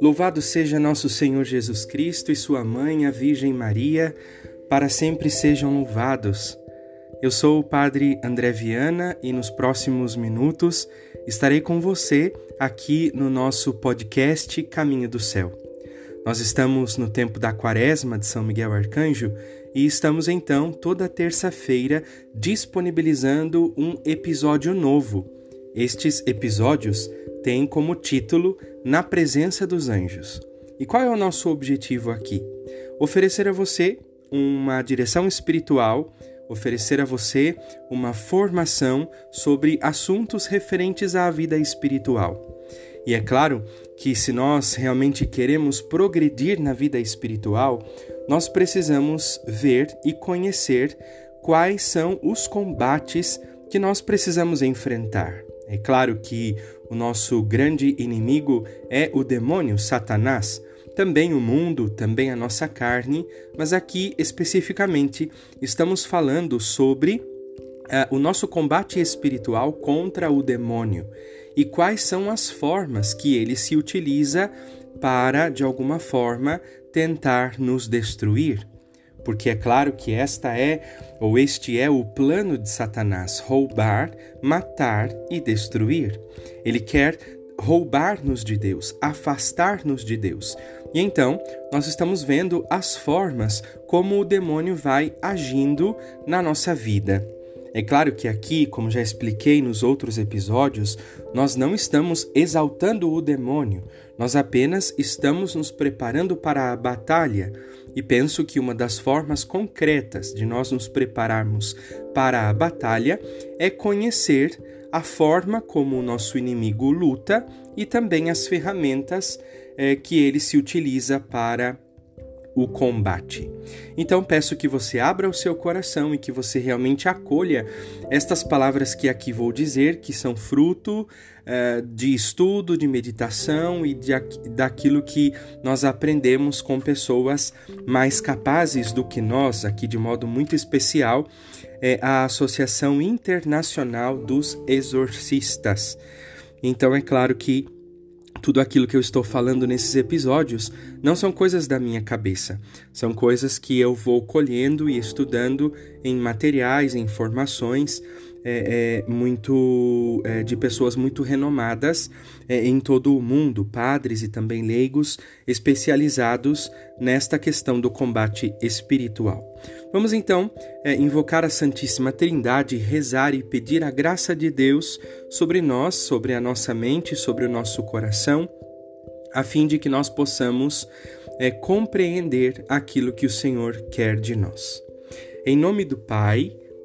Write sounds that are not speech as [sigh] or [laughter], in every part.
Louvado seja nosso Senhor Jesus Cristo e sua mãe, a Virgem Maria, para sempre sejam louvados. Eu sou o Padre André Viana e nos próximos minutos estarei com você aqui no nosso podcast Caminho do Céu. Nós estamos no tempo da Quaresma de São Miguel Arcanjo e estamos então toda terça-feira disponibilizando um episódio novo. Estes episódios têm como título Na Presença dos Anjos. E qual é o nosso objetivo aqui? Oferecer a você uma direção espiritual, oferecer a você uma formação sobre assuntos referentes à vida espiritual. E é claro que se nós realmente queremos progredir na vida espiritual, nós precisamos ver e conhecer quais são os combates que nós precisamos enfrentar. É claro que o nosso grande inimigo é o demônio, Satanás, também o mundo, também a nossa carne, mas aqui especificamente estamos falando sobre uh, o nosso combate espiritual contra o demônio e quais são as formas que ele se utiliza para, de alguma forma, tentar nos destruir porque é claro que esta é ou este é o plano de Satanás: roubar, matar e destruir. Ele quer roubar-nos de Deus, afastar-nos de Deus. E então, nós estamos vendo as formas como o demônio vai agindo na nossa vida. É claro que aqui, como já expliquei nos outros episódios, nós não estamos exaltando o demônio, nós apenas estamos nos preparando para a batalha. E penso que uma das formas concretas de nós nos prepararmos para a batalha é conhecer a forma como o nosso inimigo luta e também as ferramentas eh, que ele se utiliza para o combate. Então peço que você abra o seu coração e que você realmente acolha estas palavras que aqui vou dizer, que são fruto uh, de estudo, de meditação e de, daquilo que nós aprendemos com pessoas mais capazes do que nós, aqui de modo muito especial, é a Associação Internacional dos Exorcistas. Então é claro que tudo aquilo que eu estou falando nesses episódios não são coisas da minha cabeça, são coisas que eu vou colhendo e estudando em materiais, em informações é, é, muito é, de pessoas muito renomadas é, em todo o mundo, padres e também leigos especializados nesta questão do combate espiritual. Vamos então é, invocar a Santíssima Trindade, rezar e pedir a graça de Deus sobre nós, sobre a nossa mente, sobre o nosso coração, a fim de que nós possamos é, compreender aquilo que o Senhor quer de nós. Em nome do Pai,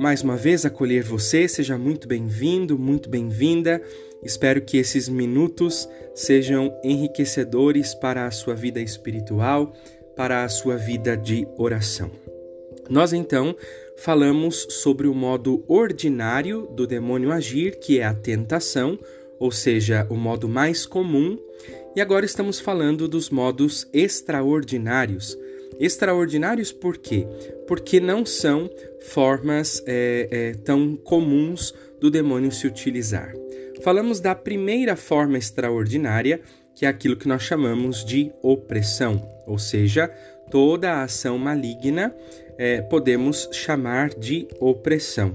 mais uma vez acolher você. Seja muito bem-vindo, muito bem-vinda. Espero que esses minutos sejam enriquecedores para a sua vida espiritual, para a sua vida de oração. Nós então falamos sobre o modo ordinário do demônio agir, que é a tentação, ou seja, o modo mais comum, e agora estamos falando dos modos extraordinários Extraordinários por quê? Porque não são formas é, é, tão comuns do demônio se utilizar. Falamos da primeira forma extraordinária, que é aquilo que nós chamamos de opressão, ou seja, toda a ação maligna é, podemos chamar de opressão,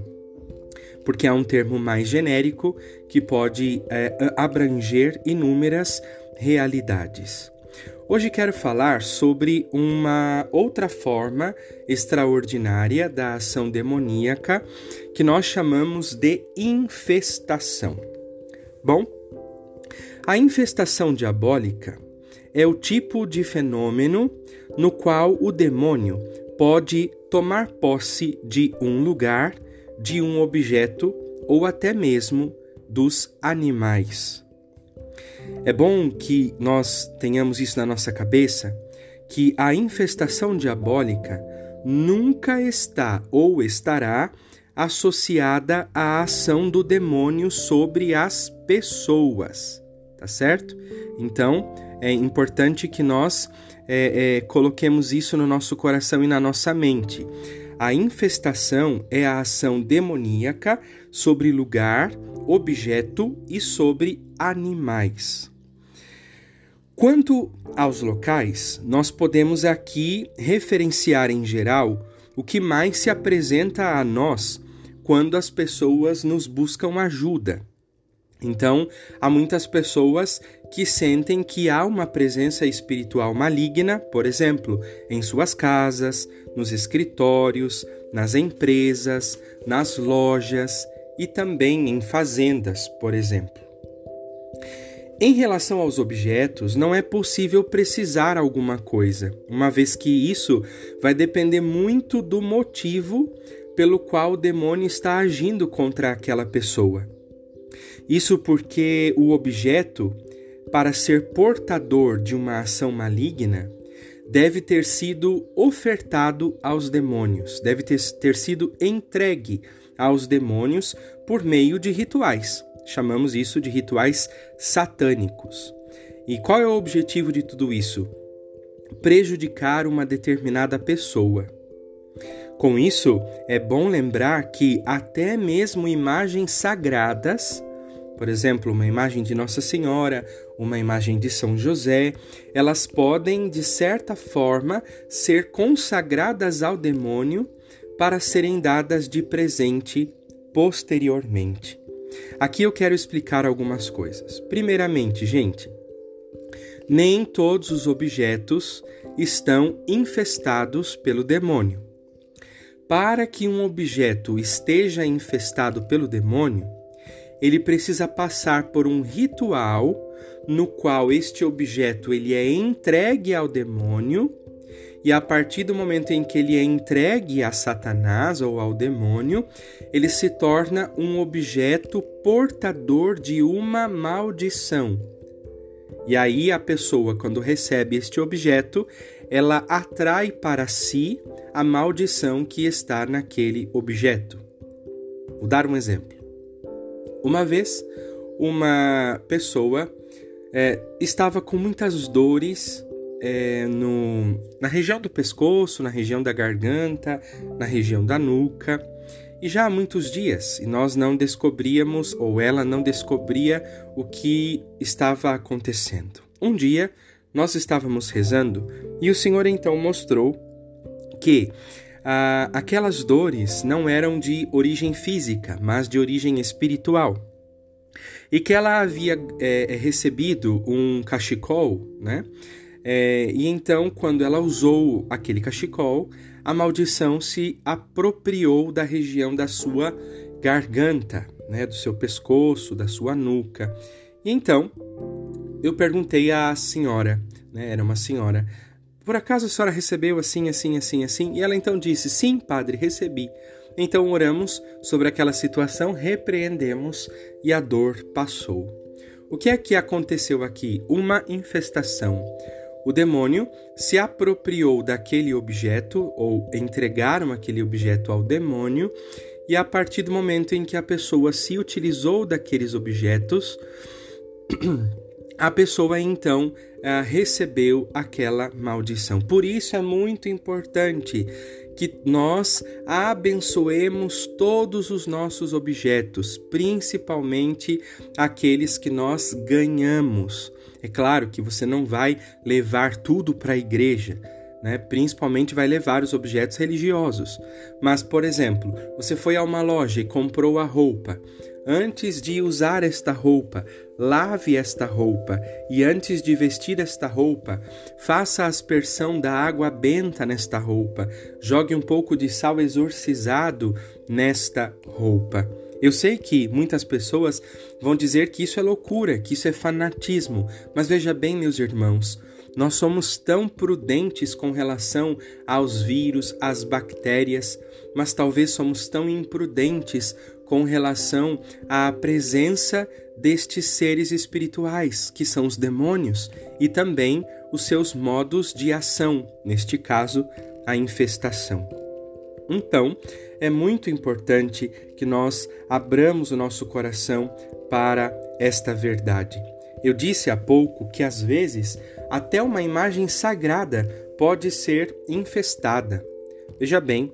porque é um termo mais genérico que pode é, abranger inúmeras realidades. Hoje quero falar sobre uma outra forma extraordinária da ação demoníaca que nós chamamos de infestação. Bom, a infestação diabólica é o tipo de fenômeno no qual o demônio pode tomar posse de um lugar, de um objeto ou até mesmo dos animais. É bom que nós tenhamos isso na nossa cabeça, que a infestação diabólica nunca está ou estará associada à ação do demônio sobre as pessoas, tá certo? Então é importante que nós é, é, coloquemos isso no nosso coração e na nossa mente. A infestação é a ação demoníaca sobre lugar, objeto e sobre animais. Quanto aos locais, nós podemos aqui referenciar em geral o que mais se apresenta a nós quando as pessoas nos buscam ajuda. Então, há muitas pessoas que sentem que há uma presença espiritual maligna, por exemplo, em suas casas, nos escritórios, nas empresas, nas lojas e também em fazendas, por exemplo. Em relação aos objetos, não é possível precisar alguma coisa, uma vez que isso vai depender muito do motivo pelo qual o demônio está agindo contra aquela pessoa. Isso porque o objeto, para ser portador de uma ação maligna, deve ter sido ofertado aos demônios, deve ter, ter sido entregue aos demônios por meio de rituais. Chamamos isso de rituais satânicos. E qual é o objetivo de tudo isso? Prejudicar uma determinada pessoa. Com isso, é bom lembrar que até mesmo imagens sagradas, por exemplo, uma imagem de Nossa Senhora, uma imagem de São José, elas podem, de certa forma, ser consagradas ao demônio para serem dadas de presente posteriormente. Aqui eu quero explicar algumas coisas. Primeiramente, gente, nem todos os objetos estão infestados pelo demônio. Para que um objeto esteja infestado pelo demônio, ele precisa passar por um ritual no qual este objeto ele é entregue ao demônio e a partir do momento em que ele é entregue a Satanás ou ao demônio, ele se torna um objeto portador de uma maldição. E aí a pessoa, quando recebe este objeto, ela atrai para si a maldição que está naquele objeto. Vou dar um exemplo. Uma vez, uma pessoa é, estava com muitas dores é, no, na região do pescoço, na região da garganta, na região da nuca. E já há muitos dias, e nós não descobríamos, ou ela não descobria, o que estava acontecendo. Um dia, nós estávamos rezando e o Senhor então mostrou que ah, aquelas dores não eram de origem física, mas de origem espiritual. E que ela havia é, recebido um cachecol, né? É, e então, quando ela usou aquele cachecol, a maldição se apropriou da região da sua garganta, né, do seu pescoço, da sua nuca. E então, eu perguntei à senhora, né, era uma senhora, por acaso a senhora recebeu assim, assim, assim, assim? E ela então disse: Sim, padre, recebi. Então oramos sobre aquela situação, repreendemos e a dor passou. O que é que aconteceu aqui? Uma infestação. O demônio se apropriou daquele objeto ou entregaram aquele objeto ao demônio, e a partir do momento em que a pessoa se utilizou daqueles objetos, [clears throat] a pessoa então uh, recebeu aquela maldição. Por isso é muito importante que nós abençoemos todos os nossos objetos, principalmente aqueles que nós ganhamos. É claro que você não vai levar tudo para a igreja, né? principalmente vai levar os objetos religiosos. Mas, por exemplo, você foi a uma loja e comprou a roupa. Antes de usar esta roupa, lave esta roupa, e antes de vestir esta roupa, faça a aspersão da água benta nesta roupa, jogue um pouco de sal exorcizado nesta roupa. Eu sei que muitas pessoas vão dizer que isso é loucura, que isso é fanatismo, mas veja bem, meus irmãos, nós somos tão prudentes com relação aos vírus, às bactérias, mas talvez somos tão imprudentes com relação à presença destes seres espirituais, que são os demônios, e também os seus modos de ação, neste caso, a infestação. Então, é muito importante que nós abramos o nosso coração para esta verdade. Eu disse há pouco que às vezes até uma imagem sagrada pode ser infestada. Veja bem,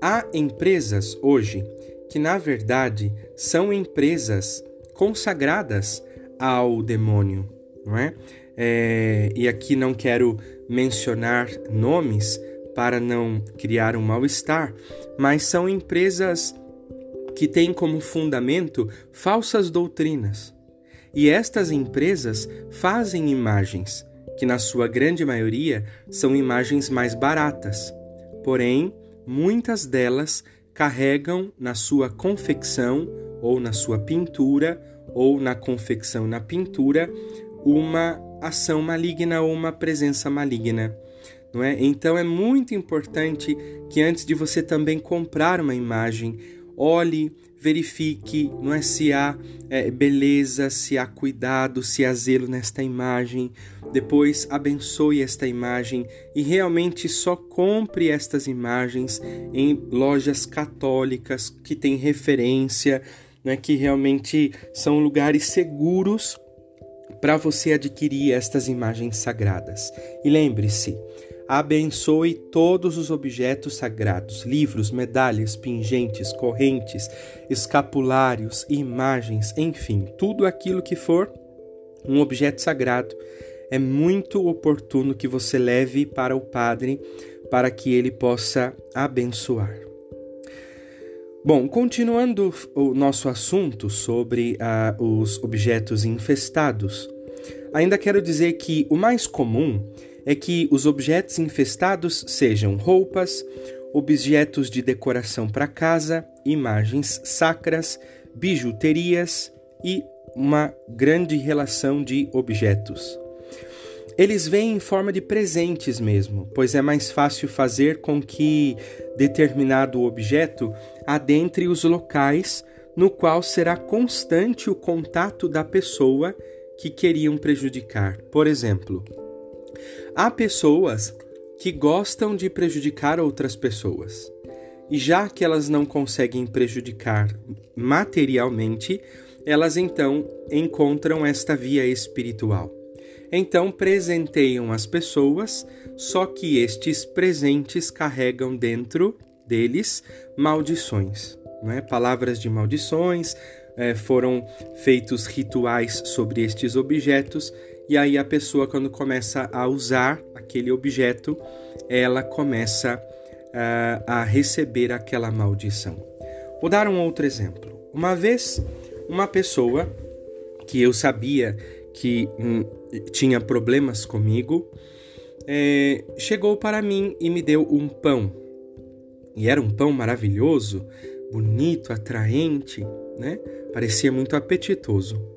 há empresas hoje que na verdade são empresas consagradas ao demônio, não é? é e aqui não quero mencionar nomes para não criar um mal-estar, mas são empresas que têm como fundamento falsas doutrinas. E estas empresas fazem imagens, que na sua grande maioria são imagens mais baratas. Porém, muitas delas carregam na sua confecção ou na sua pintura ou na confecção na pintura uma ação maligna ou uma presença maligna não é? Então é muito importante que antes de você também comprar uma imagem, olhe, verifique, não é se há é, beleza, se há cuidado, se há zelo nesta imagem. Depois abençoe esta imagem e realmente só compre estas imagens em lojas católicas que têm referência, né, que realmente são lugares seguros para você adquirir estas imagens sagradas. E lembre-se, abençoe todos os objetos sagrados, livros, medalhas, pingentes, correntes, escapulários, imagens, enfim, tudo aquilo que for um objeto sagrado. É muito oportuno que você leve para o Padre para que ele possa abençoar. Bom, continuando o nosso assunto sobre uh, os objetos infestados, ainda quero dizer que o mais comum é que os objetos infestados sejam roupas, objetos de decoração para casa, imagens sacras, bijuterias e uma grande relação de objetos. Eles vêm em forma de presentes mesmo, pois é mais fácil fazer com que determinado objeto adentre os locais no qual será constante o contato da pessoa que queriam prejudicar. Por exemplo, Há pessoas que gostam de prejudicar outras pessoas. E já que elas não conseguem prejudicar materialmente, elas então encontram esta via espiritual. Então presenteiam as pessoas, só que estes presentes carregam dentro deles maldições, não é? palavras de maldições, é, foram feitos rituais sobre estes objetos e aí a pessoa, quando começa a usar aquele objeto, ela começa uh, a receber aquela maldição. Vou dar um outro exemplo. Uma vez, uma pessoa que eu sabia que hum, tinha problemas comigo, é, chegou para mim e me deu um pão. E era um pão maravilhoso, bonito, atraente, né? Parecia muito apetitoso.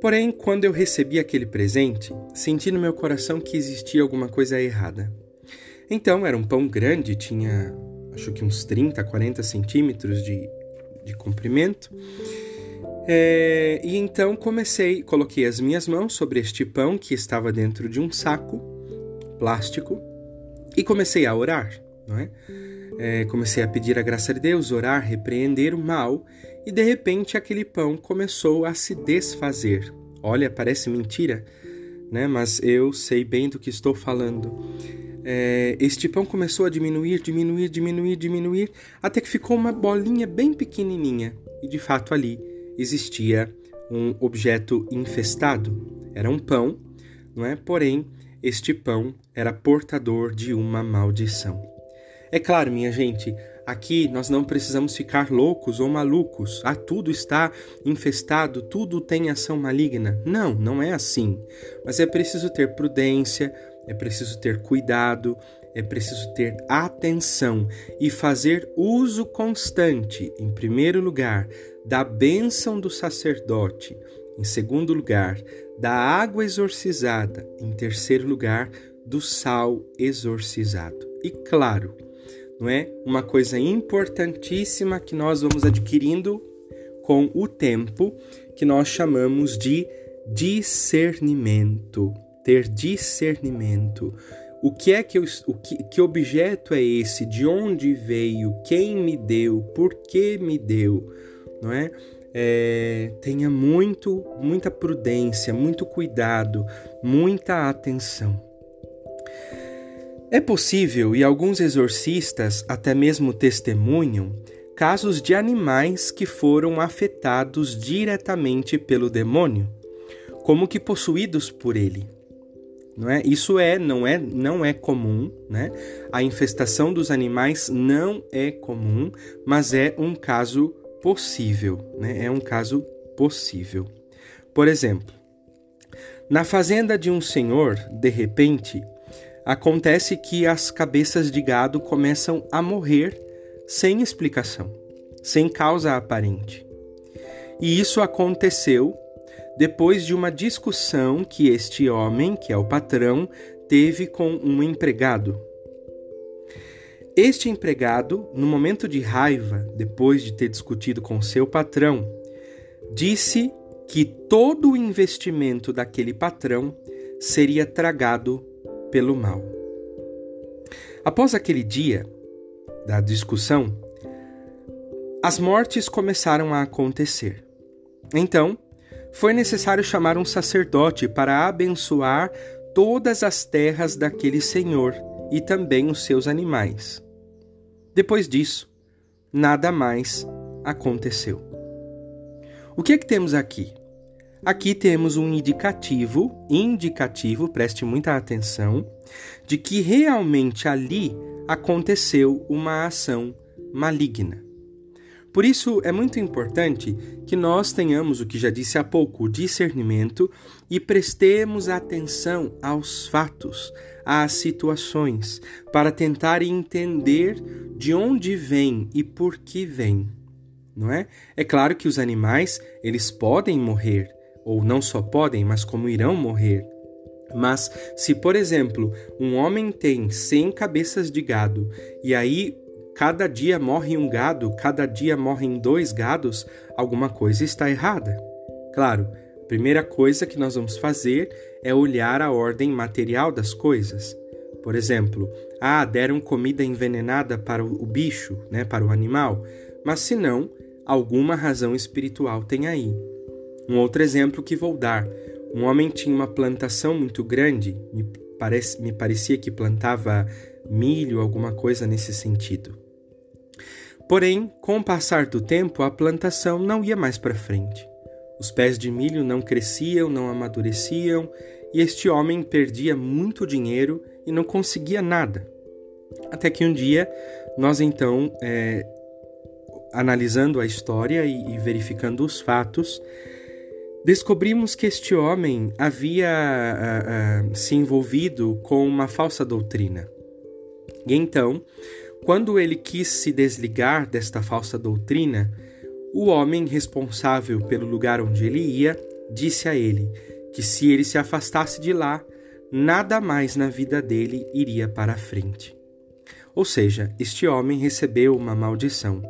Porém, quando eu recebi aquele presente, senti no meu coração que existia alguma coisa errada. Então, era um pão grande, tinha acho que uns 30, 40 centímetros de, de comprimento. É, e então comecei, coloquei as minhas mãos sobre este pão que estava dentro de um saco plástico e comecei a orar, não é? É, comecei a pedir a graça de Deus, orar, repreender o mal e de repente aquele pão começou a se desfazer. Olha, parece mentira, né? Mas eu sei bem do que estou falando. É, este pão começou a diminuir, diminuir, diminuir, diminuir, até que ficou uma bolinha bem pequenininha. E de fato ali existia um objeto infestado. Era um pão, não é? Porém, este pão era portador de uma maldição. É claro, minha gente, Aqui nós não precisamos ficar loucos ou malucos. Ah, tudo está infestado, tudo tem ação maligna. Não, não é assim. Mas é preciso ter prudência, é preciso ter cuidado, é preciso ter atenção e fazer uso constante, em primeiro lugar, da bênção do sacerdote, em segundo lugar, da água exorcizada, em terceiro lugar, do sal exorcizado. E claro, não é? Uma coisa importantíssima que nós vamos adquirindo com o tempo que nós chamamos de discernimento. Ter discernimento. O que é que eu, o que, que objeto é esse? De onde veio? Quem me deu? Por que me deu? Não é? é, tenha muito, muita prudência, muito cuidado, muita atenção. É possível, e alguns exorcistas até mesmo testemunham, casos de animais que foram afetados diretamente pelo demônio, como que possuídos por ele. Não é? Isso é não é não é comum, né? A infestação dos animais não é comum, mas é um caso possível, né? É um caso possível. Por exemplo, na fazenda de um senhor, de repente, acontece que as cabeças de gado começam a morrer sem explicação, sem causa aparente. E isso aconteceu depois de uma discussão que este homem, que é o patrão, teve com um empregado este empregado, no momento de raiva, depois de ter discutido com seu patrão, disse que todo o investimento daquele patrão seria tragado pelo mal. Após aquele dia da discussão, as mortes começaram a acontecer. Então, foi necessário chamar um sacerdote para abençoar todas as terras daquele senhor e também os seus animais. Depois disso, nada mais aconteceu. O que é que temos aqui? Aqui temos um indicativo, indicativo, preste muita atenção, de que realmente ali aconteceu uma ação maligna. Por isso é muito importante que nós tenhamos o que já disse há pouco, o discernimento e prestemos atenção aos fatos, às situações, para tentar entender de onde vem e por que vem. Não é? É claro que os animais, eles podem morrer, ou não só podem, mas como irão morrer. Mas se, por exemplo, um homem tem 100 cabeças de gado e aí cada dia morre um gado, cada dia morrem dois gados, alguma coisa está errada. Claro, a primeira coisa que nós vamos fazer é olhar a ordem material das coisas. Por exemplo, ah, deram comida envenenada para o bicho, né, para o animal, mas se não, alguma razão espiritual tem aí. Um outro exemplo que vou dar: um homem tinha uma plantação muito grande, me, parece, me parecia que plantava milho, alguma coisa nesse sentido. Porém, com o passar do tempo, a plantação não ia mais para frente. Os pés de milho não cresciam, não amadureciam, e este homem perdia muito dinheiro e não conseguia nada. Até que um dia, nós então, é, analisando a história e, e verificando os fatos, descobrimos que este homem havia a, a, se envolvido com uma falsa doutrina. E então, quando ele quis se desligar desta falsa doutrina, o homem responsável pelo lugar onde ele ia disse a ele que se ele se afastasse de lá, nada mais na vida dele iria para a frente. Ou seja, este homem recebeu uma maldição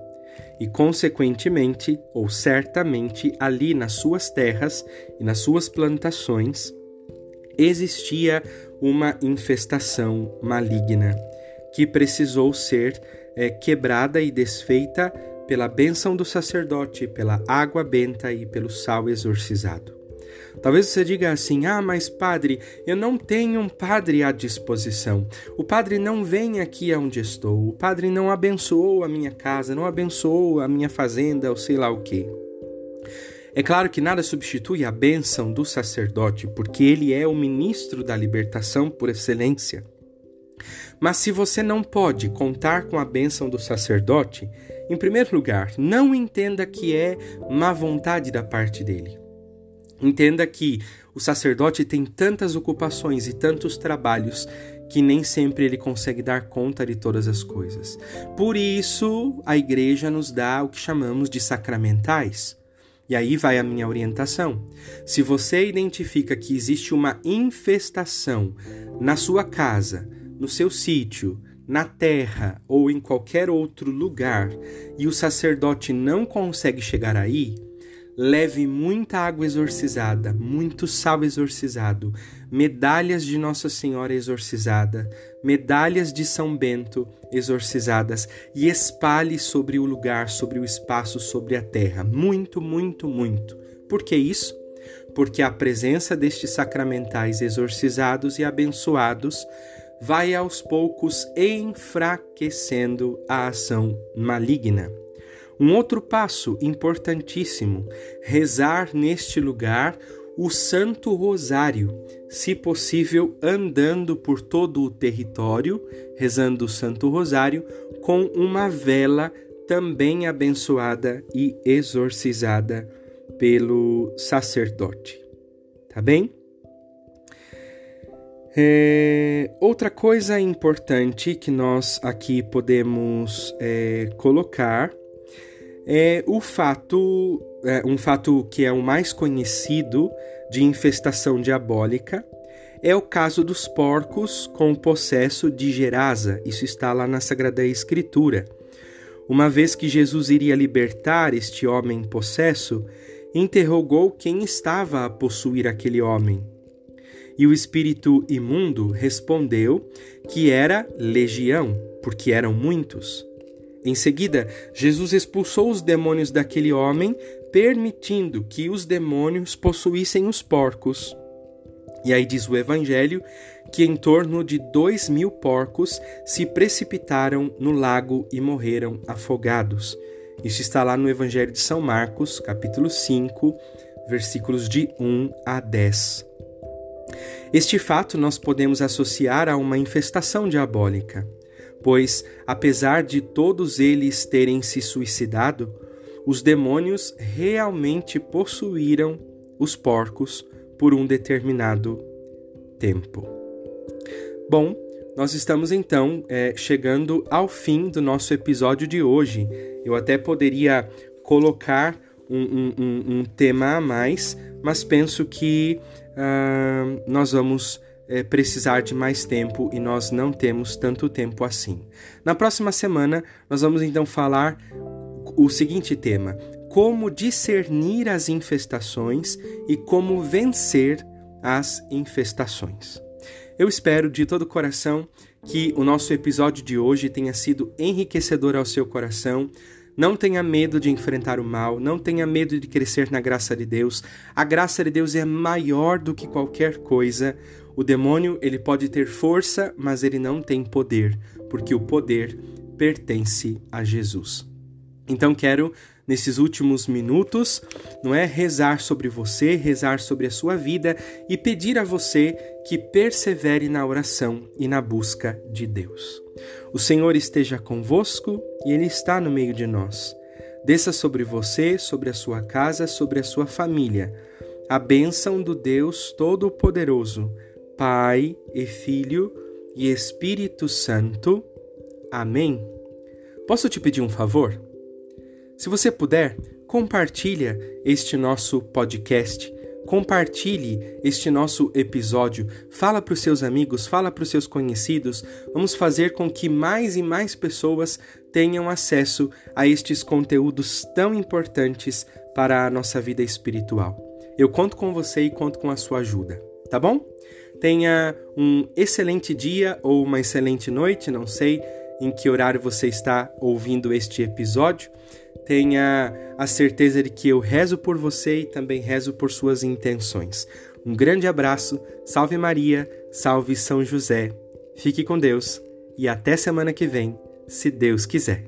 e, consequentemente, ou certamente, ali nas suas terras e nas suas plantações, existia uma infestação maligna que precisou ser é, quebrada e desfeita pela bênção do sacerdote, pela água benta e pelo sal exorcizado. Talvez você diga assim: ah, mas padre, eu não tenho um padre à disposição. O padre não vem aqui aonde estou. O padre não abençoou a minha casa, não abençoou a minha fazenda, ou sei lá o quê. É claro que nada substitui a bênção do sacerdote, porque ele é o ministro da libertação por excelência. Mas se você não pode contar com a bênção do sacerdote, em primeiro lugar, não entenda que é má vontade da parte dele. Entenda que o sacerdote tem tantas ocupações e tantos trabalhos que nem sempre ele consegue dar conta de todas as coisas. Por isso, a igreja nos dá o que chamamos de sacramentais. E aí vai a minha orientação. Se você identifica que existe uma infestação na sua casa, no seu sítio, na terra ou em qualquer outro lugar e o sacerdote não consegue chegar aí, leve muita água exorcizada, muito sal exorcizado, medalhas de Nossa Senhora exorcizada, medalhas de São Bento exorcizadas e espalhe sobre o lugar, sobre o espaço, sobre a terra. Muito, muito, muito. Por que isso? Porque a presença destes sacramentais exorcizados e abençoados vai aos poucos enfraquecendo a ação maligna. Um outro passo importantíssimo: rezar neste lugar o Santo Rosário, se possível andando por todo o território, rezando o Santo Rosário com uma vela também abençoada e exorcizada pelo sacerdote. Tá bem? É, outra coisa importante que nós aqui podemos é, colocar é o fato, é, um fato que é o mais conhecido de infestação diabólica, é o caso dos porcos com o possesso de Gerasa. Isso está lá na Sagrada Escritura. Uma vez que Jesus iria libertar este homem possesso, interrogou quem estava a possuir aquele homem. E o espírito imundo respondeu que era legião, porque eram muitos. Em seguida, Jesus expulsou os demônios daquele homem, permitindo que os demônios possuíssem os porcos. E aí diz o Evangelho que em torno de dois mil porcos se precipitaram no lago e morreram afogados. Isso está lá no Evangelho de São Marcos, capítulo 5, versículos de 1 a 10. Este fato nós podemos associar a uma infestação diabólica, pois, apesar de todos eles terem se suicidado, os demônios realmente possuíram os porcos por um determinado tempo. Bom, nós estamos então é, chegando ao fim do nosso episódio de hoje. Eu até poderia colocar um, um, um, tema a mais, mas penso que uh, nós vamos é, precisar de mais tempo e nós não temos tanto tempo assim. Na próxima semana, nós vamos então falar o seguinte tema: como discernir as infestações e como vencer as infestações. Eu espero de todo o coração que o nosso episódio de hoje tenha sido enriquecedor ao seu coração. Não tenha medo de enfrentar o mal, não tenha medo de crescer na graça de Deus. A graça de Deus é maior do que qualquer coisa. O demônio, ele pode ter força, mas ele não tem poder, porque o poder pertence a Jesus. Então quero nesses últimos minutos, não é rezar sobre você, rezar sobre a sua vida e pedir a você que persevere na oração e na busca de Deus. O Senhor esteja convosco e Ele está no meio de nós. Desça sobre você, sobre a sua casa, sobre a sua família, a bênção do Deus Todo-Poderoso, Pai e Filho e Espírito Santo. Amém. Posso te pedir um favor? Se você puder, compartilha este nosso podcast. Compartilhe este nosso episódio, fala para os seus amigos, fala para os seus conhecidos. Vamos fazer com que mais e mais pessoas tenham acesso a estes conteúdos tão importantes para a nossa vida espiritual. Eu conto com você e conto com a sua ajuda, tá bom? Tenha um excelente dia ou uma excelente noite, não sei em que horário você está ouvindo este episódio. Tenha a certeza de que eu rezo por você e também rezo por suas intenções. Um grande abraço, salve Maria, salve São José. Fique com Deus e até semana que vem, se Deus quiser.